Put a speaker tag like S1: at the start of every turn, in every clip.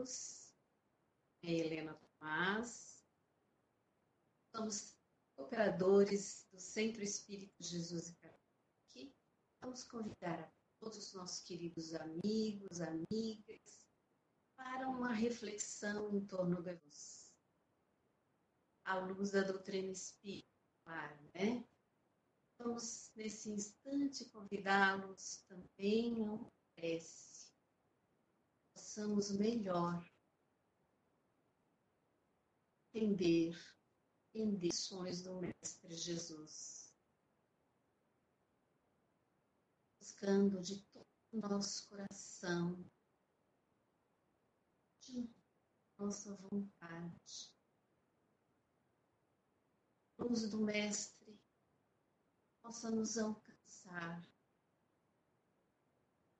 S1: amigos, é Helena Tomás, somos operadores do Centro Espírito Jesus e Kardec. Vamos convidar a todos os nossos queridos amigos, amigas, para uma reflexão em torno da luz. À luz da doutrina espírita, claro, né? Vamos, nesse instante, convidá-los também a uma prece. Possamos melhor entender indicações do Mestre Jesus, buscando de todo o nosso coração, de nossa vontade, luz do Mestre possa nos alcançar,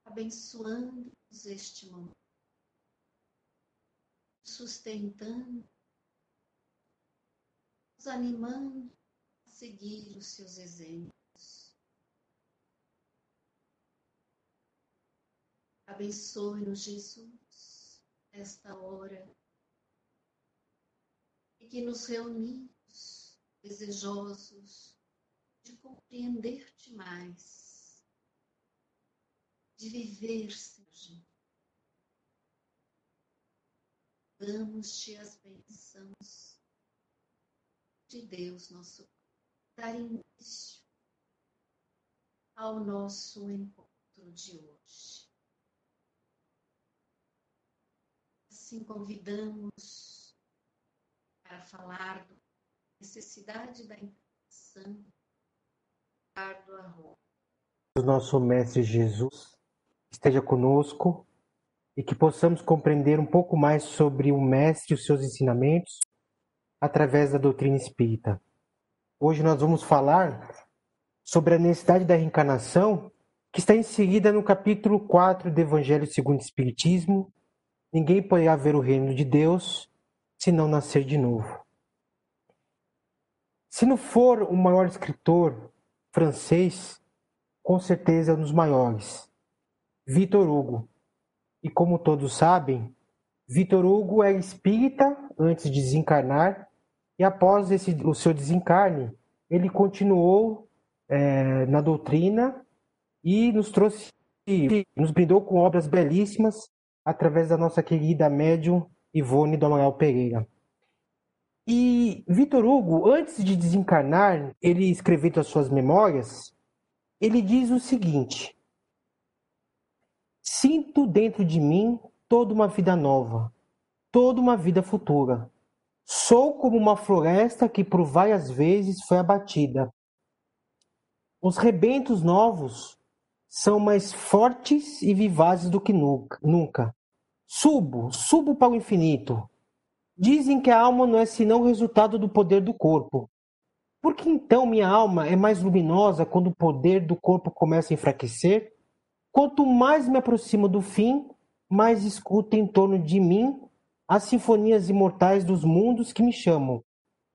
S1: abençoando-nos este momento, sustentando nos animando a seguir os seus exemplos. Abençoe-nos, Jesus, nesta hora e que nos reunimos desejosos de compreender-te mais, de viver, Senhor. Damos-te as bênçãos de Deus, nosso dar início ao nosso encontro de hoje. Assim convidamos para falar da necessidade da intenção do arroz.
S2: O nosso Mestre Jesus esteja conosco e que possamos compreender um pouco mais sobre o Mestre e os seus ensinamentos através da doutrina espírita. Hoje nós vamos falar sobre a necessidade da reencarnação, que está inserida no capítulo 4 do Evangelho segundo o Espiritismo. Ninguém poderá ver o reino de Deus se não nascer de novo. Se não for o maior escritor francês, com certeza é um dos maiores, Victor Hugo. E como todos sabem, Victor Hugo é espírita antes de desencarnar e após esse, o seu desencarne, ele continuou é, na doutrina e nos trouxe, nos brindou com obras belíssimas através da nossa querida médium Ivone do Amaral Pereira. E Vitor Hugo, antes de desencarnar, ele escrevendo as suas memórias, ele diz o seguinte: Sinto dentro de mim toda uma vida nova, toda uma vida futura. Sou como uma floresta que por várias vezes foi abatida. Os rebentos novos são mais fortes e vivazes do que nunca. Subo, subo para o infinito. Dizem que a alma não é senão o resultado do poder do corpo. Por que então minha alma é mais luminosa quando o poder do corpo começa a enfraquecer? Quanto mais me aproximo do fim, mais escuto em torno de mim as sinfonias imortais dos mundos que me chamam.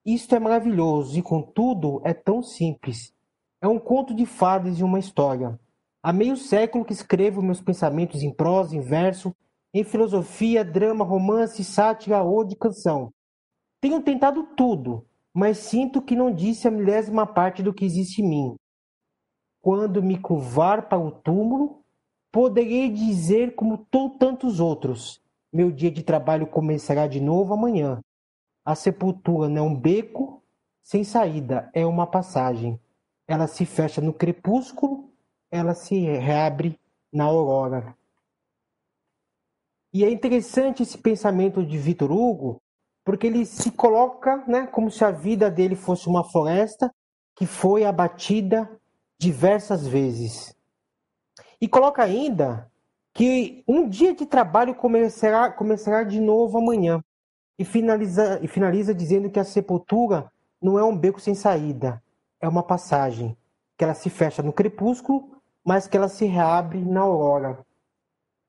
S2: Isto é maravilhoso e, contudo, é tão simples. É um conto de fadas e uma história. Há meio século que escrevo meus pensamentos em prosa, em verso, em filosofia, drama, romance, sátira ou de canção. Tenho tentado tudo, mas sinto que não disse a milésima parte do que existe em mim. Quando me curvar para o túmulo, poderei dizer como tantos outros: meu dia de trabalho começará de novo amanhã. A sepultura não é um beco sem saída, é uma passagem. Ela se fecha no crepúsculo, ela se reabre na aurora. E é interessante esse pensamento de Vitor Hugo, porque ele se coloca né, como se a vida dele fosse uma floresta que foi abatida diversas vezes. E coloca ainda que um dia de trabalho começará, começará de novo amanhã. E finaliza, e finaliza dizendo que a sepultura não é um beco sem saída, é uma passagem, que ela se fecha no crepúsculo, mas que ela se reabre na aurora.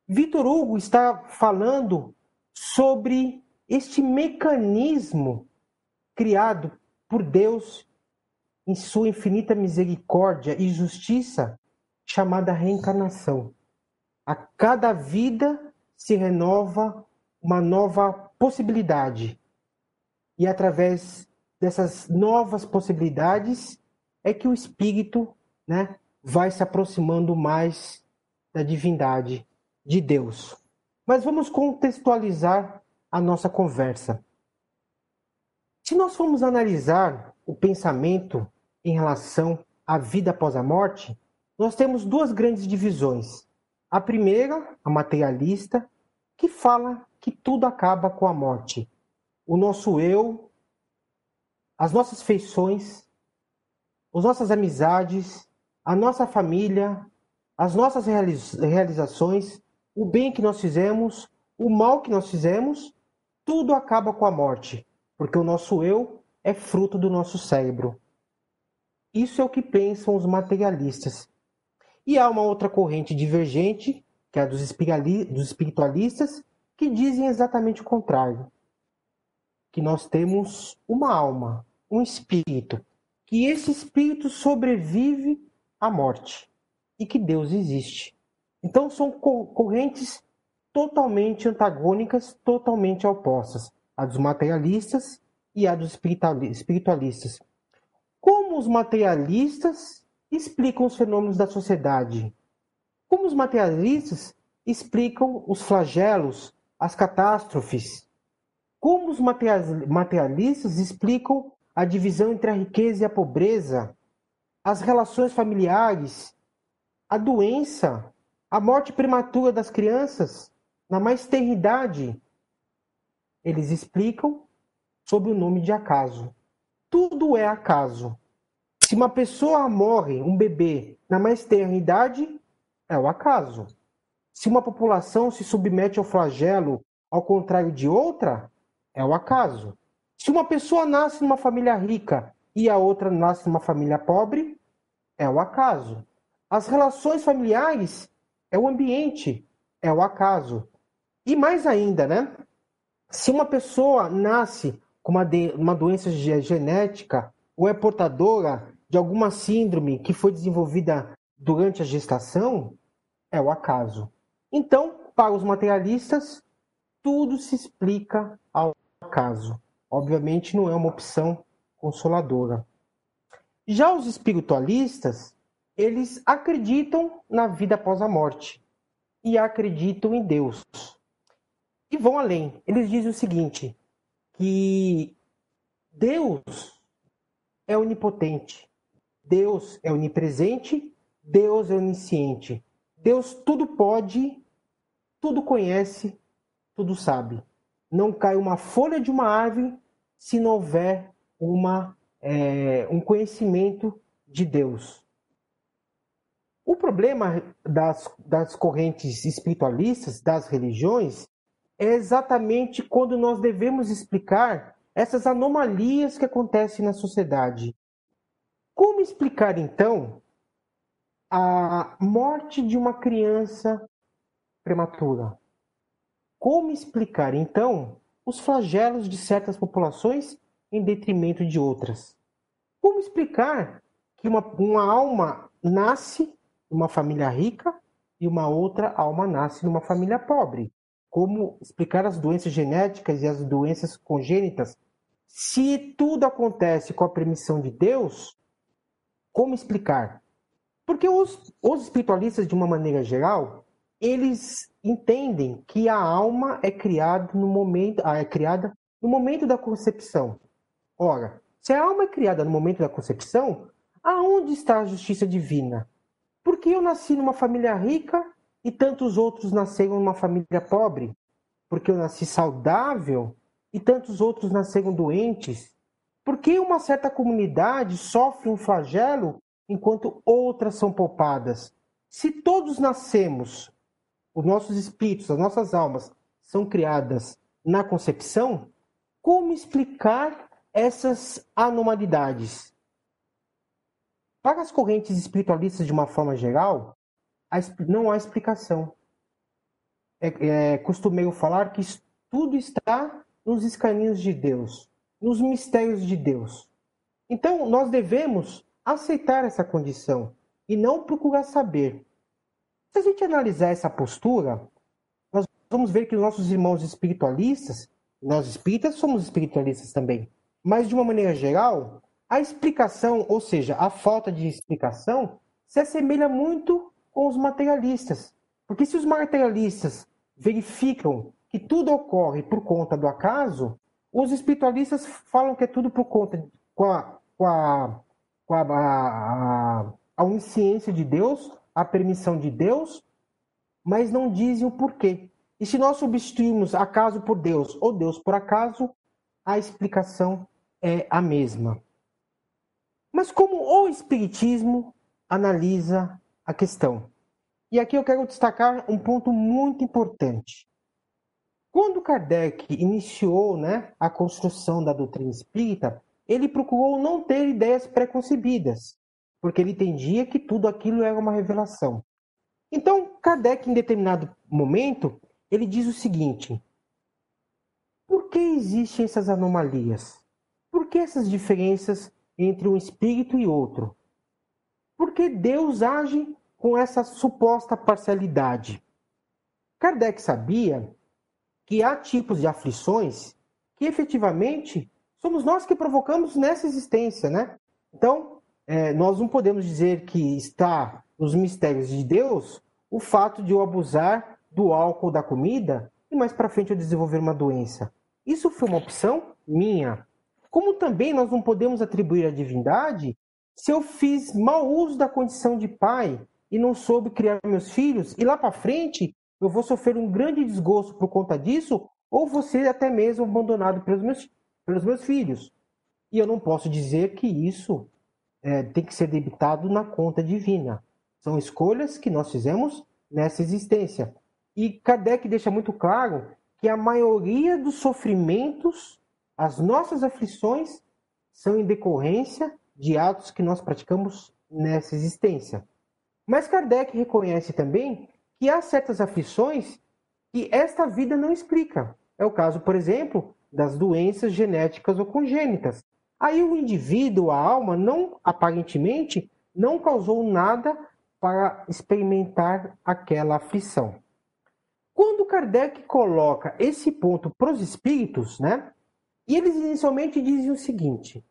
S2: Vitor Hugo está falando sobre este mecanismo criado por Deus em sua infinita misericórdia e justiça, chamada reencarnação. A cada vida se renova uma nova possibilidade. E através dessas novas possibilidades é que o espírito, né, vai se aproximando mais da divindade de Deus. Mas vamos contextualizar a nossa conversa. Se nós formos analisar o pensamento em relação à vida após a morte, nós temos duas grandes divisões. A primeira, a materialista, que fala que tudo acaba com a morte. O nosso eu, as nossas feições, as nossas amizades, a nossa família, as nossas realizações, o bem que nós fizemos, o mal que nós fizemos, tudo acaba com a morte, porque o nosso eu é fruto do nosso cérebro. Isso é o que pensam os materialistas. E há uma outra corrente divergente, que é a dos espiritualistas, que dizem exatamente o contrário. Que nós temos uma alma, um espírito, que esse espírito sobrevive à morte e que Deus existe. Então são correntes totalmente antagônicas, totalmente opostas, a dos materialistas e a dos espiritualistas. Como os materialistas explicam os fenômenos da sociedade? Como os materialistas explicam os flagelos, as catástrofes? Como os materialistas explicam a divisão entre a riqueza e a pobreza, as relações familiares, a doença, a morte prematura das crianças, na mais tenridade? Eles explicam sob o nome de acaso. Tudo é acaso. Se uma pessoa morre, um bebê, na mais tenra idade, é o acaso. Se uma população se submete ao flagelo ao contrário de outra, é o acaso. Se uma pessoa nasce numa família rica e a outra nasce numa família pobre, é o acaso. As relações familiares é o ambiente, é o acaso. E mais ainda, né? Se uma pessoa nasce com uma, de, uma doença genética ou é portadora de alguma síndrome que foi desenvolvida durante a gestação, é o acaso. Então, para os materialistas, tudo se explica ao acaso. Obviamente, não é uma opção consoladora. Já os espiritualistas, eles acreditam na vida após a morte e acreditam em Deus. E vão além. Eles dizem o seguinte: que Deus é onipotente, Deus é onipresente, Deus é onisciente. Deus tudo pode, tudo conhece, tudo sabe. Não cai uma folha de uma árvore se não houver uma, é, um conhecimento de Deus. O problema das, das correntes espiritualistas, das religiões, é exatamente quando nós devemos explicar essas anomalias que acontecem na sociedade. Como explicar, então, a morte de uma criança prematura? Como explicar, então, os flagelos de certas populações em detrimento de outras? Como explicar que uma, uma alma nasce numa família rica e uma outra alma nasce numa família pobre? como explicar as doenças genéticas e as doenças congênitas. Se tudo acontece com a permissão de Deus, como explicar? Porque os, os espiritualistas, de uma maneira geral, eles entendem que a alma é criada no momento, ah, é criada no momento da concepção. Ora, se a alma é criada no momento da concepção, aonde está a justiça divina? Porque eu nasci numa família rica e tantos outros nasceram numa família pobre, porque eu nasci saudável, e tantos outros nasceram doentes. Por que uma certa comunidade sofre um flagelo enquanto outras são poupadas? Se todos nascemos, os nossos espíritos, as nossas almas são criadas na concepção, como explicar essas anormalidades? Para as correntes espiritualistas de uma forma geral, não há explicação. É, é falar que tudo está nos escaninhos de Deus, nos mistérios de Deus. Então, nós devemos aceitar essa condição e não procurar saber. Se a gente analisar essa postura, nós vamos ver que os nossos irmãos espiritualistas, nós espíritas somos espiritualistas também, mas de uma maneira geral, a explicação, ou seja, a falta de explicação, se assemelha muito com os materialistas. Porque se os materialistas verificam que tudo ocorre por conta do acaso, os espiritualistas falam que é tudo por conta com a, com a, com a, a, a onisciência de Deus, a permissão de Deus, mas não dizem o porquê. E se nós substituirmos acaso por Deus ou Deus por acaso, a explicação é a mesma. Mas como o Espiritismo analisa a questão? E aqui eu quero destacar um ponto muito importante. Quando Kardec iniciou né, a construção da doutrina espírita, ele procurou não ter ideias preconcebidas, porque ele entendia que tudo aquilo era uma revelação. Então, Kardec, em determinado momento, ele diz o seguinte: por que existem essas anomalias? Por que essas diferenças entre um espírito e outro? Por que Deus age com essa suposta parcialidade? Kardec sabia que há tipos de aflições que efetivamente somos nós que provocamos nessa existência, né? Então, é, nós não podemos dizer que está nos mistérios de Deus o fato de eu abusar do álcool da comida e mais para frente eu desenvolver uma doença. Isso foi uma opção minha. Como também nós não podemos atribuir à divindade se eu fiz mau uso da condição de pai e não soube criar meus filhos e lá para frente eu vou sofrer um grande desgosto por conta disso ou ser até mesmo abandonado pelos meus, pelos meus filhos. E eu não posso dizer que isso é, tem que ser debitado na conta divina. São escolhas que nós fizemos nessa existência. E Kardec deixa muito claro que a maioria dos sofrimentos, as nossas aflições, são em decorrência de atos que nós praticamos nessa existência. Mas Kardec reconhece também que há certas aflições que esta vida não explica. É o caso, por exemplo, das doenças genéticas ou congênitas. Aí o indivíduo, a alma, não aparentemente não causou nada para experimentar aquela aflição. Quando Kardec coloca esse ponto para os espíritos, né? E eles inicialmente dizem o seguinte: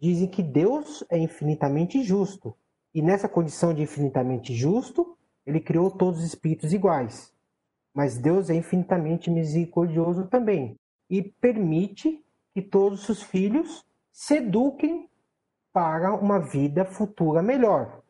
S2: dizem que Deus é infinitamente justo. E nessa condição de infinitamente justo, ele criou todos os espíritos iguais. Mas Deus é infinitamente misericordioso também e permite que todos os filhos se eduquem para uma vida futura melhor.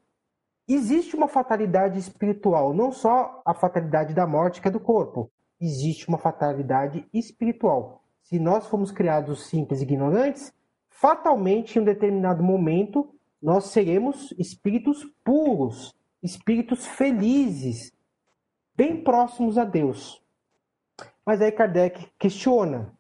S2: Existe uma fatalidade espiritual, não só a fatalidade da morte, que é do corpo. Existe uma fatalidade espiritual. Se nós fomos criados simples e ignorantes, fatalmente, em um determinado momento, nós seremos espíritos puros, espíritos felizes, bem próximos a Deus. Mas aí Kardec questiona: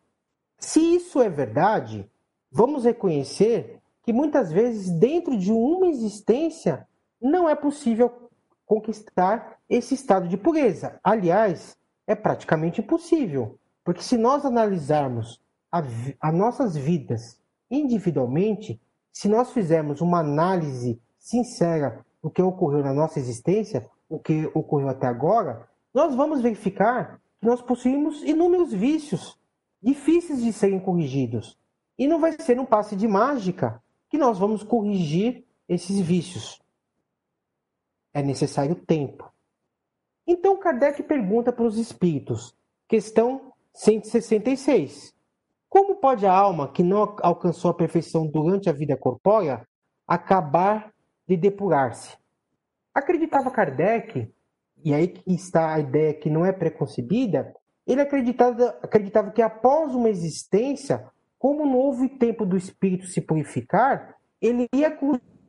S2: se isso é verdade, vamos reconhecer que muitas vezes, dentro de uma existência, não é possível conquistar esse estado de pureza. Aliás, é praticamente impossível, porque se nós analisarmos as nossas vidas individualmente, se nós fizermos uma análise sincera do que ocorreu na nossa existência, o que ocorreu até agora, nós vamos verificar que nós possuímos inúmeros vícios difíceis de serem corrigidos. E não vai ser um passe de mágica que nós vamos corrigir esses vícios. É necessário tempo. Então Kardec pergunta para os espíritos, questão 166. Como pode a alma que não alcançou a perfeição durante a vida corpórea acabar de depurar-se? Acreditava Kardec, e aí está a ideia que não é preconcebida, ele acreditava, acreditava que após uma existência, como não houve tempo do espírito se purificar, ele ia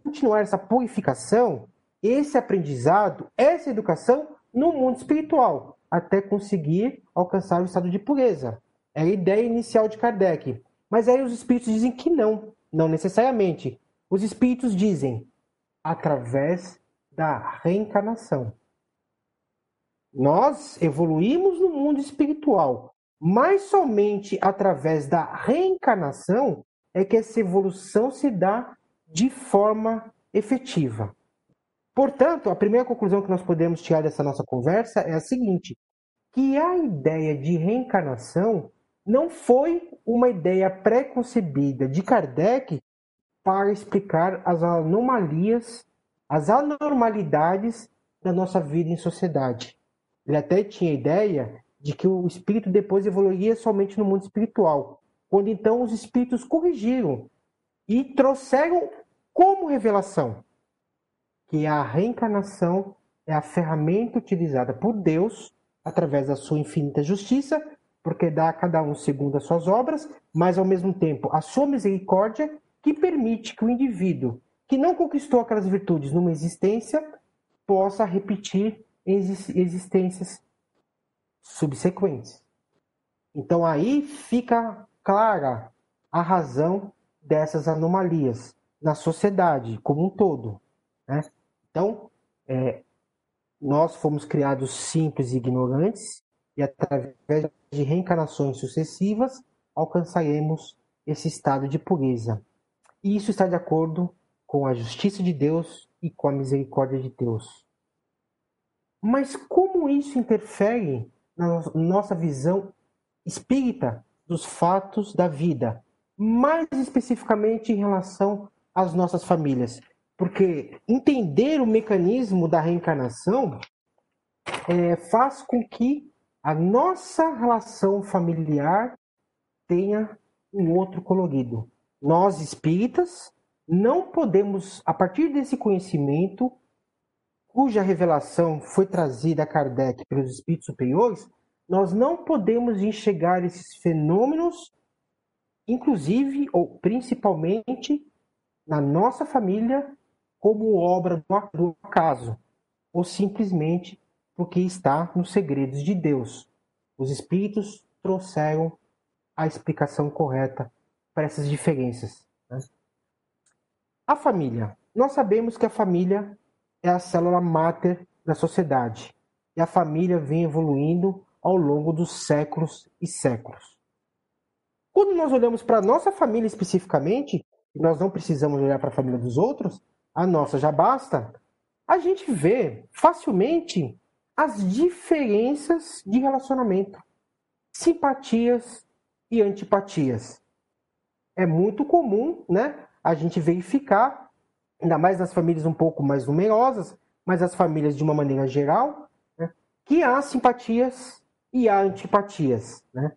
S2: continuar essa purificação, esse aprendizado, essa educação no mundo espiritual, até conseguir alcançar o estado de pureza. É a ideia inicial de Kardec. Mas aí os espíritos dizem que não, não necessariamente. Os espíritos dizem através da reencarnação. Nós evoluímos no mundo espiritual, mas somente através da reencarnação é que essa evolução se dá de forma efetiva. Portanto, a primeira conclusão que nós podemos tirar dessa nossa conversa é a seguinte: que a ideia de reencarnação não foi uma ideia pré-concebida de Kardec para explicar as anomalias, as anormalidades da nossa vida em sociedade. Ele até tinha a ideia de que o espírito depois evoluiria somente no mundo espiritual, quando então os espíritos corrigiram e trouxeram como revelação que a reencarnação é a ferramenta utilizada por Deus através da sua infinita justiça, porque dá a cada um segundo as suas obras, mas ao mesmo tempo a sua misericórdia que permite que o indivíduo que não conquistou aquelas virtudes numa existência possa repetir existências subsequentes. Então aí fica clara a razão dessas anomalias na sociedade como um todo. Né? Então, é, nós fomos criados simples e ignorantes, e através de reencarnações sucessivas alcançaremos esse estado de pureza. E isso está de acordo com a justiça de Deus e com a misericórdia de Deus. Mas como isso interfere na nossa visão espírita dos fatos da vida, mais especificamente em relação às nossas famílias? Porque entender o mecanismo da reencarnação é, faz com que a nossa relação familiar tenha um outro colorido. Nós espíritas não podemos, a partir desse conhecimento, cuja revelação foi trazida a Kardec pelos espíritos superiores, nós não podemos enxergar esses fenômenos, inclusive ou principalmente na nossa família, como obra do acaso, ou simplesmente porque está nos segredos de Deus. Os espíritos trouxeram a explicação correta para essas diferenças. Né? A família. Nós sabemos que a família é a célula máter da sociedade e a família vem evoluindo ao longo dos séculos e séculos. Quando nós olhamos para a nossa família especificamente, e nós não precisamos olhar para a família dos outros, a nossa já basta, a gente vê facilmente as diferenças de relacionamento, simpatias e antipatias. É muito comum, né, a gente verificar, ainda mais nas famílias um pouco mais numerosas, mas as famílias de uma maneira geral, né, que há simpatias e há antipatias, né?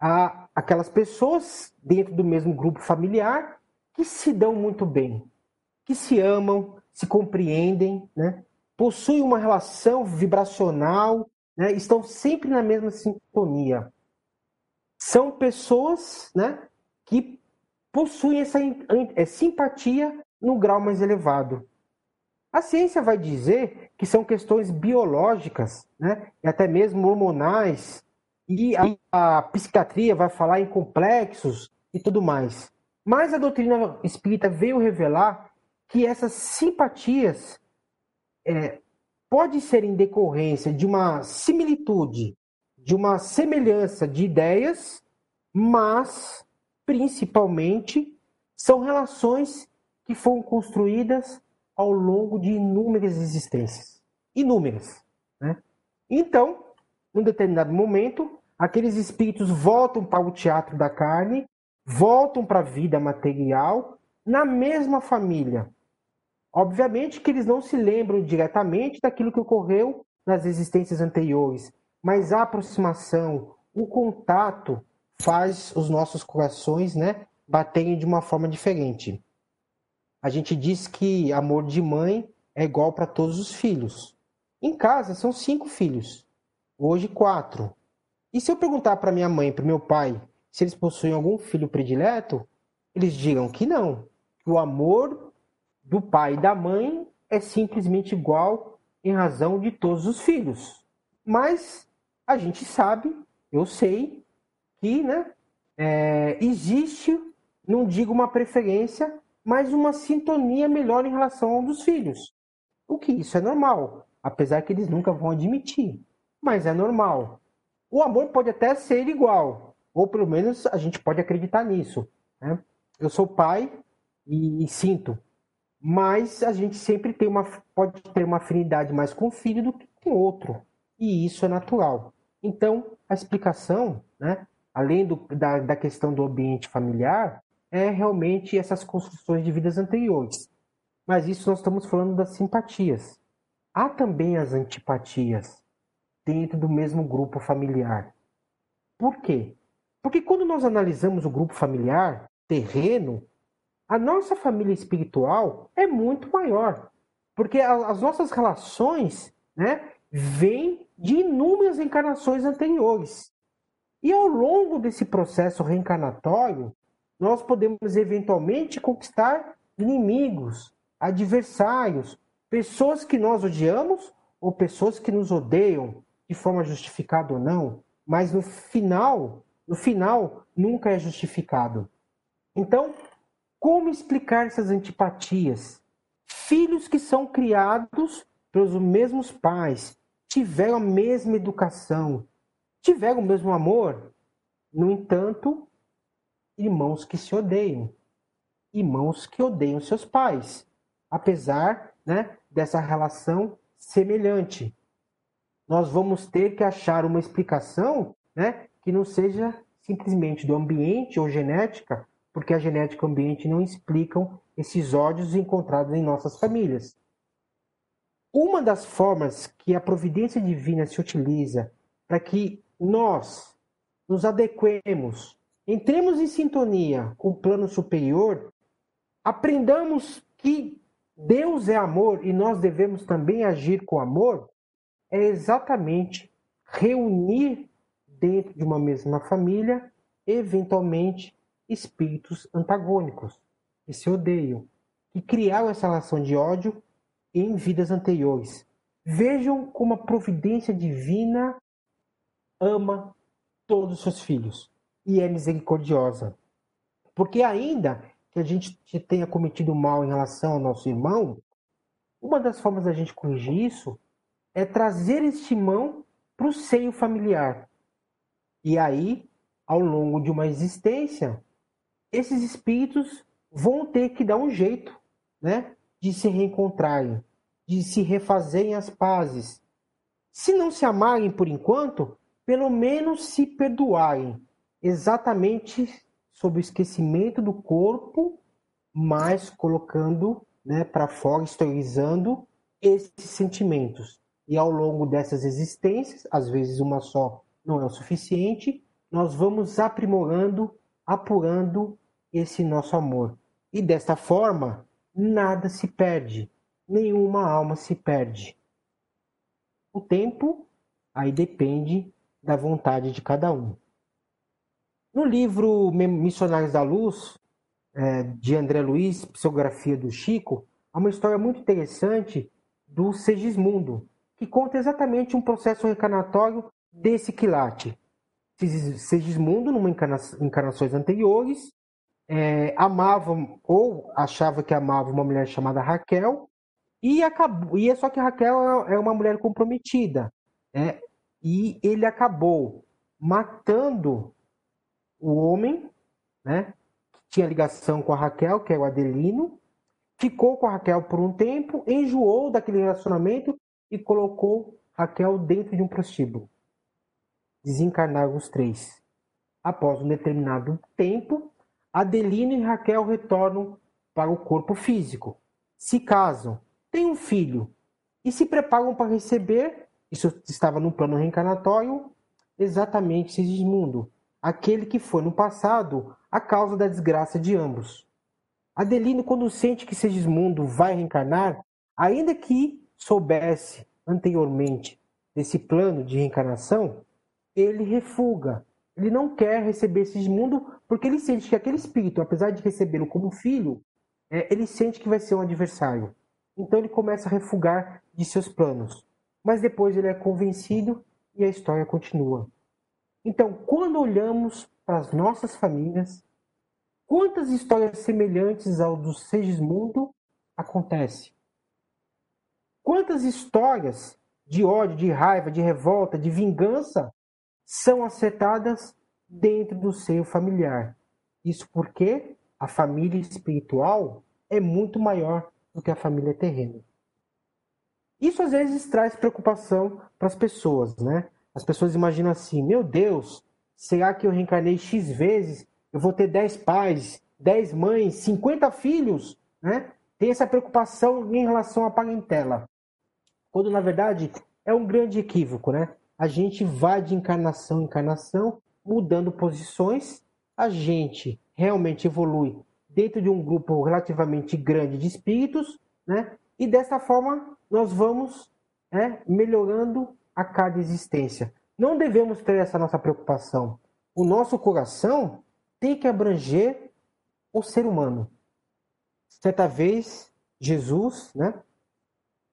S2: Há aquelas pessoas dentro do mesmo grupo familiar que se dão muito bem, que se amam, se compreendem, né? possuem uma relação vibracional, né? estão sempre na mesma sintonia. São pessoas né, que possuem essa é, simpatia no grau mais elevado. A ciência vai dizer que são questões biológicas, né, e até mesmo hormonais, e a, a psiquiatria vai falar em complexos e tudo mais. Mas a doutrina espírita veio revelar que essas simpatias é, pode ser em decorrência de uma similitude, de uma semelhança de ideias, mas principalmente são relações que foram construídas ao longo de inúmeras existências. Inúmeras. Né? Então, num determinado momento, aqueles espíritos voltam para o teatro da carne, voltam para a vida material, na mesma família, Obviamente que eles não se lembram diretamente daquilo que ocorreu nas existências anteriores, mas a aproximação, o contato faz os nossos corações, né, baterem de uma forma diferente. A gente diz que amor de mãe é igual para todos os filhos. Em casa são cinco filhos, hoje quatro. E se eu perguntar para minha mãe, para meu pai, se eles possuem algum filho predileto, eles digam que não. O amor do pai e da mãe é simplesmente igual em razão de todos os filhos. Mas a gente sabe, eu sei, que né, é, existe, não digo uma preferência, mas uma sintonia melhor em relação ao dos filhos. O que isso é normal, apesar que eles nunca vão admitir. Mas é normal. O amor pode até ser igual, ou pelo menos a gente pode acreditar nisso. Né? Eu sou pai e, e sinto mas a gente sempre tem uma, pode ter uma afinidade mais com um filho do que com outro. E isso é natural. Então, a explicação, né, além do, da, da questão do ambiente familiar, é realmente essas construções de vidas anteriores. Mas isso nós estamos falando das simpatias. Há também as antipatias dentro do mesmo grupo familiar. Por quê? Porque quando nós analisamos o grupo familiar, terreno, a nossa família espiritual é muito maior. Porque as nossas relações né, vêm de inúmeras encarnações anteriores. E ao longo desse processo reencarnatório, nós podemos eventualmente conquistar inimigos, adversários, pessoas que nós odiamos ou pessoas que nos odeiam de forma justificada ou não, mas no final, no final nunca é justificado. Então, como explicar essas antipatias? Filhos que são criados pelos mesmos pais, tiveram a mesma educação, tiveram o mesmo amor, no entanto, irmãos que se odeiam, irmãos que odeiam seus pais apesar né, dessa relação semelhante. Nós vamos ter que achar uma explicação né, que não seja simplesmente do ambiente ou genética, porque a genética e o ambiente não explicam esses ódios encontrados em nossas famílias. Uma das formas que a providência divina se utiliza para que nós nos adequemos, entremos em sintonia com o plano superior, aprendamos que Deus é amor e nós devemos também agir com amor, é exatamente reunir dentro de uma mesma família, eventualmente, espíritos antagônicos, que se odeiam, que criaram essa relação de ódio em vidas anteriores. Vejam como a providência divina ama todos os seus filhos e é misericordiosa. Porque ainda que a gente tenha cometido mal em relação ao nosso irmão, uma das formas da gente corrigir isso é trazer este irmão para o seio familiar. E aí, ao longo de uma existência, esses espíritos vão ter que dar um jeito né, de se reencontrarem, de se refazerem as pazes. Se não se amarem por enquanto, pelo menos se perdoarem, exatamente sob o esquecimento do corpo, mas colocando né, para fora, exteriorizando esses sentimentos. E ao longo dessas existências, às vezes uma só não é o suficiente, nós vamos aprimorando, apurando esse nosso amor. E desta forma, nada se perde, nenhuma alma se perde. O tempo aí depende da vontade de cada um. No livro Missionários da Luz, é, de André Luiz, Psicografia do Chico, há uma história muito interessante do Segismundo, que conta exatamente um processo reencarnatório desse quilate. Segismundo, numa encarna encarnações anteriores, é, amava ou achava que amava uma mulher chamada Raquel, e acabou, e é só que Raquel é, é uma mulher comprometida, né? E ele acabou matando o homem, né, que tinha ligação com a Raquel, que é o Adelino, ficou com a Raquel por um tempo, enjoou daquele relacionamento e colocou Raquel dentro de um prostíbulo. Desencarnaram os três. Após um determinado tempo, Adelino e Raquel retornam para o corpo físico, se casam, têm um filho e se preparam para receber, isso estava no plano reencarnatório, exatamente Sigismundo, aquele que foi no passado a causa da desgraça de ambos. Adelino, quando sente que Segismundo vai reencarnar, ainda que soubesse anteriormente desse plano de reencarnação, ele refuga. Ele não quer receber Segismundo porque ele sente que aquele espírito, apesar de recebê-lo como filho, é, ele sente que vai ser um adversário. Então ele começa a refugar de seus planos. Mas depois ele é convencido e a história continua. Então, quando olhamos para as nossas famílias, quantas histórias semelhantes ao do Segismundo acontece? Quantas histórias de ódio, de raiva, de revolta, de vingança são acertadas dentro do seio familiar? Isso porque a família espiritual é muito maior do que a família terrena. Isso às vezes traz preocupação para as pessoas, né? As pessoas imaginam assim: meu Deus, será que eu reencarnei X vezes? Eu vou ter 10 pais, 10 mães, 50 filhos? Né? Tem essa preocupação em relação à parentela. Quando, na verdade, é um grande equívoco. Né? A gente vai de encarnação em encarnação, mudando posições, a gente realmente evolui dentro de um grupo relativamente grande de espíritos, né? E dessa forma nós vamos né, melhorando a cada existência. Não devemos ter essa nossa preocupação. O nosso coração tem que abranger o ser humano. Certa vez, Jesus, né,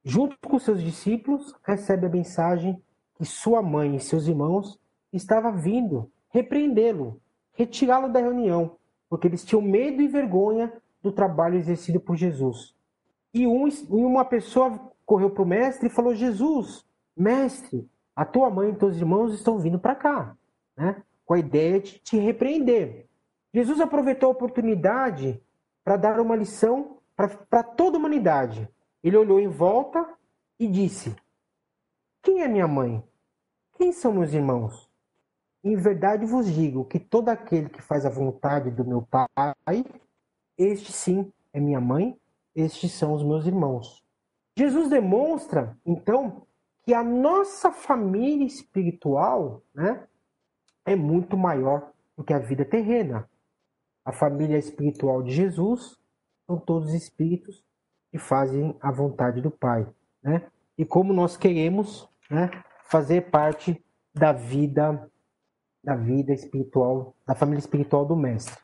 S2: junto com seus discípulos, recebe a mensagem que sua mãe e seus irmãos estavam vindo repreendê-lo, retirá-lo da reunião, porque eles tinham medo e vergonha do trabalho exercido por Jesus. E, um, uma pessoa correu para o mestre e falou: Jesus, mestre, a tua mãe e teus irmãos estão vindo para cá, né? com a ideia de te repreender. Jesus aproveitou a oportunidade para dar uma lição para toda a humanidade. Ele olhou em volta e disse: Quem é minha mãe? Quem são meus irmãos? Em verdade vos digo que todo aquele que faz a vontade do meu Pai, este sim é minha mãe, estes são os meus irmãos. Jesus demonstra, então, que a nossa família espiritual né, é muito maior do que a vida terrena. A família espiritual de Jesus são todos espíritos que fazem a vontade do Pai. Né? E como nós queremos né, fazer parte da vida da vida espiritual, da família espiritual do Mestre.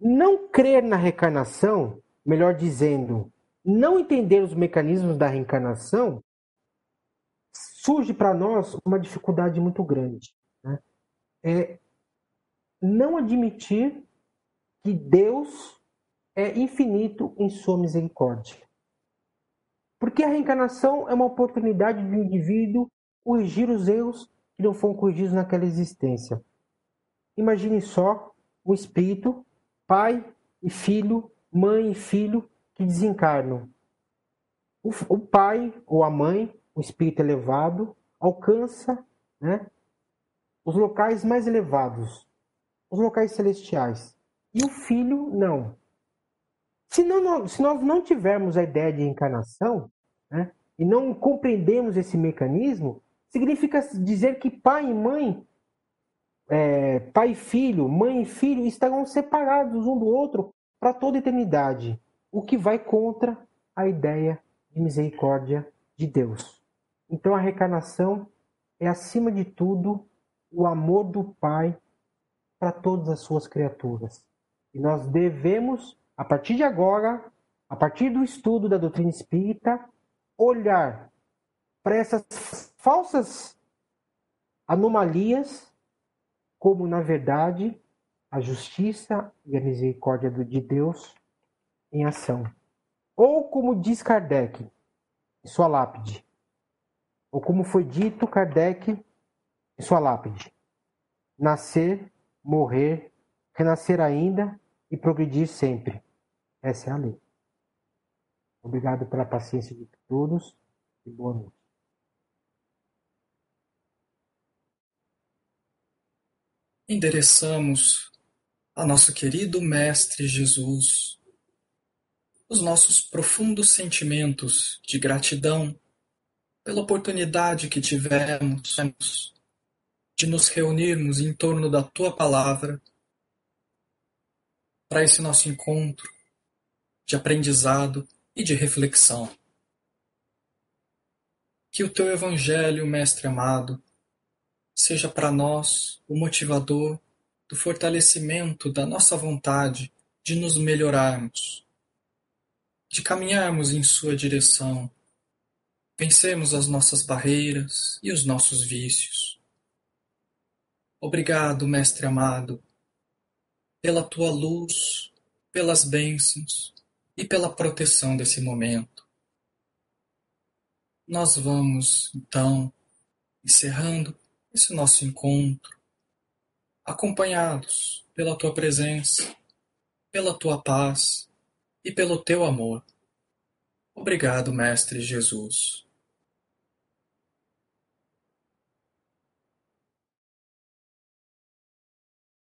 S2: Não crer na reencarnação, melhor dizendo, não entender os mecanismos da reencarnação, surge para nós uma dificuldade muito grande. Né? É não admitir que Deus é infinito em sua misericórdia. Porque a reencarnação é uma oportunidade do indivíduo corrigir os erros que não foram corrigidos naquela existência. Imagine só o espírito, pai e filho, mãe e filho que desencarnam. O, o pai ou a mãe, o espírito elevado, alcança né, os locais mais elevados, os locais celestiais. E o filho não. Se, não, se nós não tivermos a ideia de encarnação, né, e não compreendemos esse mecanismo, significa dizer que pai e mãe, é, pai e filho, mãe e filho estarão separados um do outro para toda eternidade, o que vai contra a ideia de misericórdia de Deus. Então a reencarnação é, acima de tudo, o amor do Pai para todas as suas criaturas. E nós devemos, a partir de agora, a partir do estudo da doutrina espírita, olhar para essas falsas anomalias, como na verdade a justiça e a misericórdia de Deus em ação. Ou como diz Kardec em sua lápide, ou como foi dito Kardec em sua lápide: nascer, morrer, renascer ainda e progredir sempre. Essa é a lei. Obrigado pela paciência de todos e boa noite.
S3: endereçamos a nosso querido Mestre Jesus os nossos profundos sentimentos de gratidão pela oportunidade que tivemos de nos reunirmos em torno da tua palavra para esse nosso encontro de aprendizado e de reflexão. Que o teu Evangelho, Mestre amado, seja para nós o motivador do fortalecimento da nossa vontade de nos melhorarmos, de caminharmos em Sua direção, vencermos as nossas barreiras e os nossos vícios. Obrigado, Mestre amado, pela tua luz, pelas bênçãos e pela proteção desse momento. Nós vamos, então, encerrando esse nosso encontro, acompanhados pela tua presença, pela tua paz e pelo teu amor. Obrigado, Mestre Jesus.